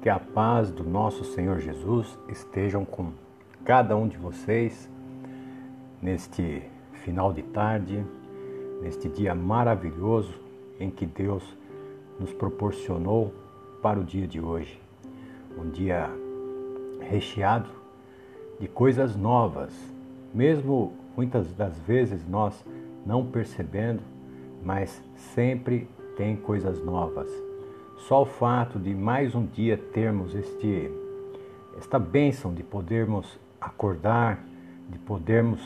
Que a paz do nosso Senhor Jesus estejam com cada um de vocês neste final de tarde, neste dia maravilhoso em que Deus nos proporcionou para o dia de hoje. Um dia recheado de coisas novas, mesmo muitas das vezes nós não percebendo, mas sempre tem coisas novas. Só o fato de mais um dia termos este esta bênção de podermos acordar, de podermos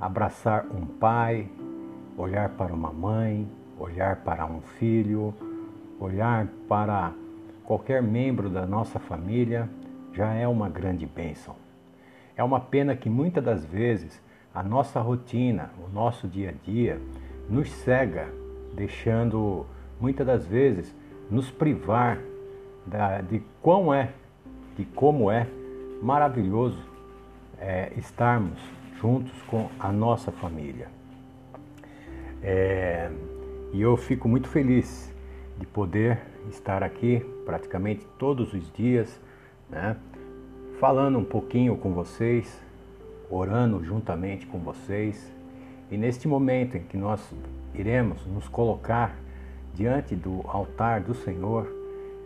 abraçar um pai, olhar para uma mãe, olhar para um filho, olhar para qualquer membro da nossa família, já é uma grande bênção. É uma pena que muitas das vezes a nossa rotina, o nosso dia a dia, nos cega, deixando muitas das vezes nos privar da, de quão é, de como é maravilhoso é, estarmos juntos com a nossa família. É, e eu fico muito feliz de poder estar aqui praticamente todos os dias, né, falando um pouquinho com vocês, orando juntamente com vocês. E neste momento em que nós iremos nos colocar diante do altar do Senhor,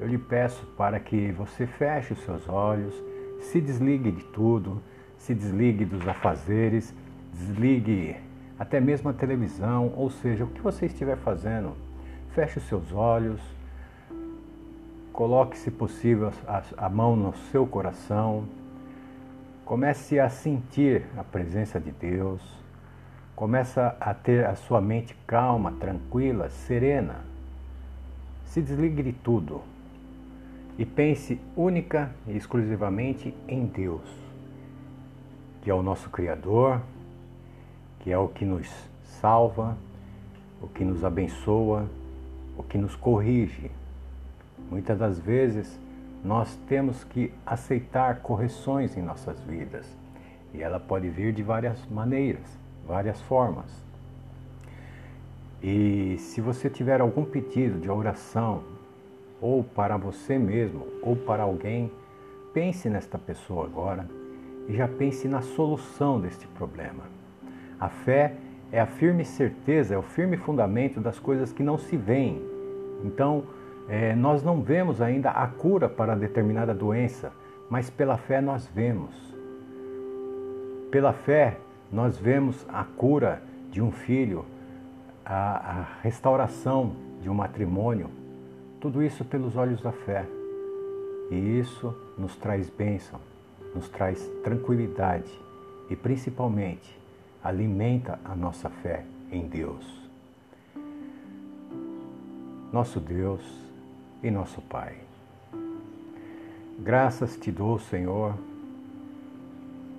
eu lhe peço para que você feche os seus olhos, se desligue de tudo, se desligue dos afazeres, desligue até mesmo a televisão, ou seja, o que você estiver fazendo, feche os seus olhos, coloque, se possível, a, mão no seu coração, comece a sentir a presença de Deus, comece a ter a sua mente calma, tranquila, serena. Se desligue de tudo e pense única e exclusivamente em Deus, que é o nosso Criador, que é o que nos salva, o que nos abençoa, o que nos corrige. Muitas das vezes nós temos que aceitar correções em nossas vidas e ela pode vir de várias maneiras, várias formas. E se você tiver algum pedido de oração, ou para você mesmo, ou para alguém, pense nesta pessoa agora e já pense na solução deste problema. A fé é a firme certeza, é o firme fundamento das coisas que não se veem. Então, é, nós não vemos ainda a cura para determinada doença, mas pela fé nós vemos. Pela fé, nós vemos a cura de um filho, a, restauração de um matrimônio, tudo isso pelos olhos da fé. E isso nos traz bênção, nos traz tranquilidade e principalmente alimenta a nossa fé em Deus. Nosso Deus e nosso Pai. Graças te dou, Senhor,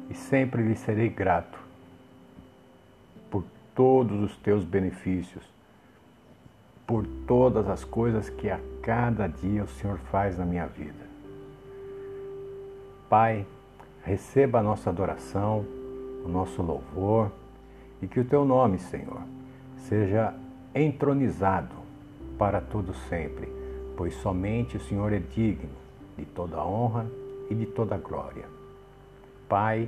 e sempre lhe serei grato todos os teus benefícios, por todas as coisas que a cada dia o Senhor faz na minha vida. Pai, receba a nossa adoração, o nosso louvor e que o teu nome, Senhor, seja entronizado para todo sempre, pois somente o Senhor é digno de toda honra e de toda glória. Pai,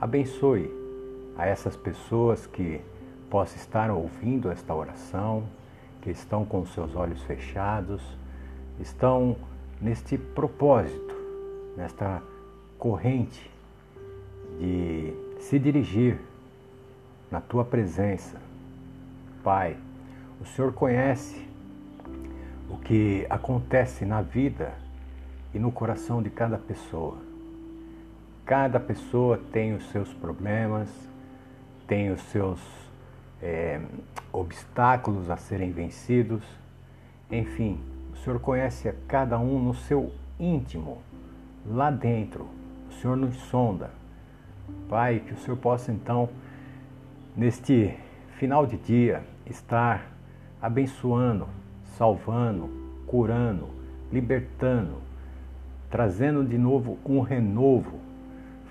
abençoe a essas pessoas que possam estar ouvindo esta oração, que estão com seus olhos fechados, estão neste propósito, nesta corrente de se dirigir na tua presença. Pai, o Senhor conhece o que acontece na vida e no coração de cada pessoa. Cada pessoa tem os seus problemas, tem os seus é, obstáculos a serem vencidos. Enfim, o Senhor conhece a cada um no seu íntimo, lá dentro. O Senhor nos sonda. Pai, que o Senhor possa então, neste final de dia, estar abençoando, salvando, curando, libertando, trazendo de novo um renovo,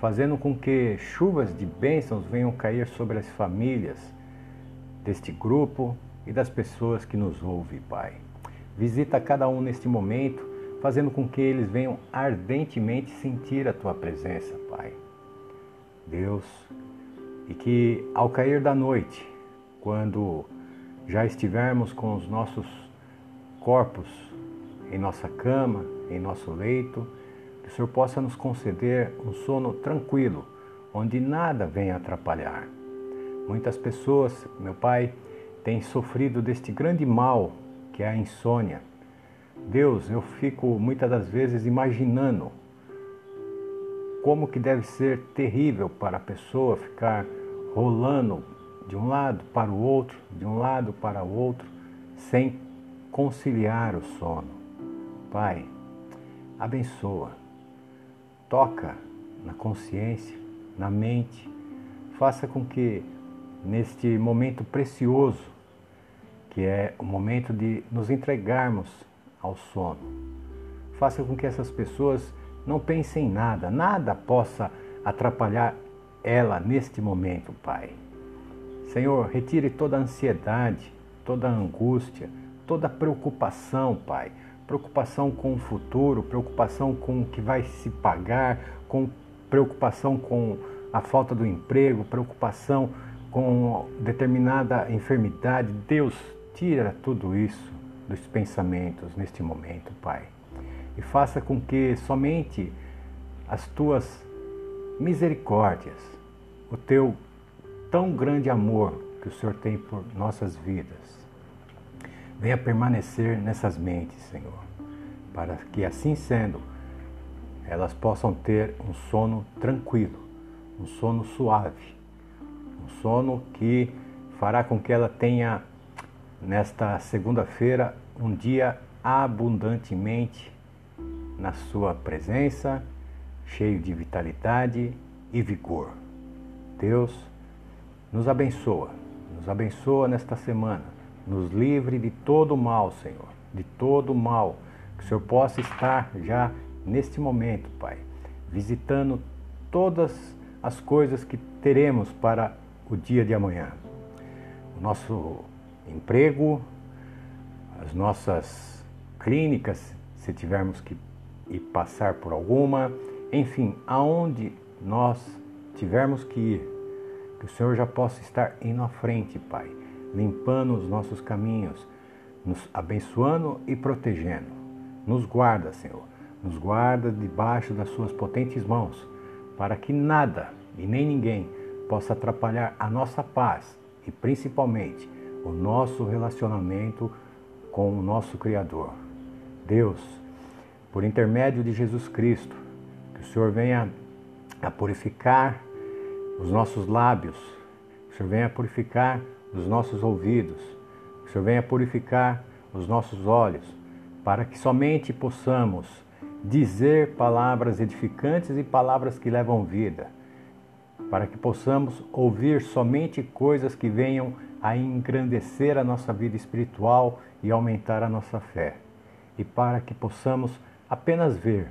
fazendo com que chuvas de bênçãos venham cair sobre as famílias deste grupo e das pessoas que nos ouvem, Pai. Visita cada um neste momento, fazendo com que eles venham ardentemente sentir a tua presença, Pai. Deus, e que ao cair da noite, quando já estivermos com os nossos corpos em nossa cama, em nosso leito, que o Senhor possa nos conceder um sono tranquilo, onde nada venha atrapalhar. Muitas pessoas, meu Pai, têm sofrido deste grande mal que é a insônia. Deus, eu fico muitas das vezes imaginando como que deve ser terrível para a pessoa ficar rolando de um lado para o outro, de um lado para o outro, sem conciliar o sono. Pai, abençoa, toca na consciência, na mente, faça com que neste momento precioso, que é o momento de nos entregarmos ao sono, faça com que essas pessoas não pensem em nada, nada possa atrapalhar ela neste momento, Pai. Senhor, retire toda a ansiedade, toda a angústia, toda a preocupação, Pai. Preocupação com o futuro, preocupação com o que vai se pagar, com preocupação com a falta do emprego, preocupação com determinada enfermidade. Deus, tira tudo isso dos pensamentos neste momento, Pai. E faça com que somente as tuas misericórdias, o teu tão grande amor que o Senhor tem por nossas vidas. Venha permanecer nessas mentes, Senhor, para que assim sendo, elas possam ter um sono tranquilo, um sono suave, um sono que fará com que ela tenha nesta segunda-feira um dia abundantemente na sua presença, cheio de vitalidade e vigor. Deus nos abençoa, nos abençoa nesta semana, nos livre de todo mal, Senhor, de todo mal. Que o Senhor possa estar já neste momento, Pai, visitando todas as coisas que teremos para o dia de amanhã. O nosso emprego, as nossas clínicas, se tivermos que ir passar por alguma, enfim, aonde nós tivermos que ir, que o Senhor já possa estar indo à frente, Pai, limpando os nossos caminhos, nos abençoando e protegendo. Nos guarda, Senhor, nos guarda debaixo das Suas potentes mãos, para que nada e nem ninguém possa atrapalhar a nossa paz e principalmente o nosso relacionamento com o nosso Criador. Deus, por intermédio de Jesus Cristo, que o Senhor venha a purificar os nossos lábios, que o Senhor venha purificar os nossos ouvidos, que o Senhor venha purificar os nossos olhos, para que somente possamos dizer palavras edificantes e palavras que levam vida, para que possamos ouvir somente coisas que venham a engrandecer a nossa vida espiritual e aumentar a nossa fé, e para que possamos apenas ver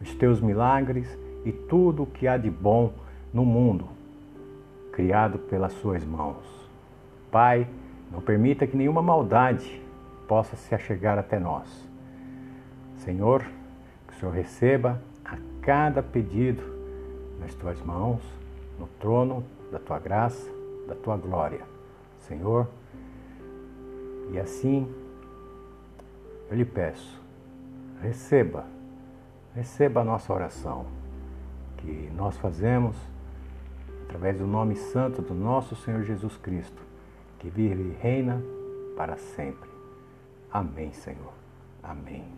os teus milagres e tudo o que há de bom no mundo, criado pelas suas mãos. Pai, não permita que nenhuma maldade possa se achegar até nós. Senhor, que o Senhor receba a cada pedido nas tuas mãos, no trono da tua graça, da tua glória. Senhor, e assim eu lhe peço, receba, receba a nossa oração que nós fazemos através do nome santo do nosso Senhor Jesus Cristo, que vive e reina para sempre. Amém, Senhor. Amém.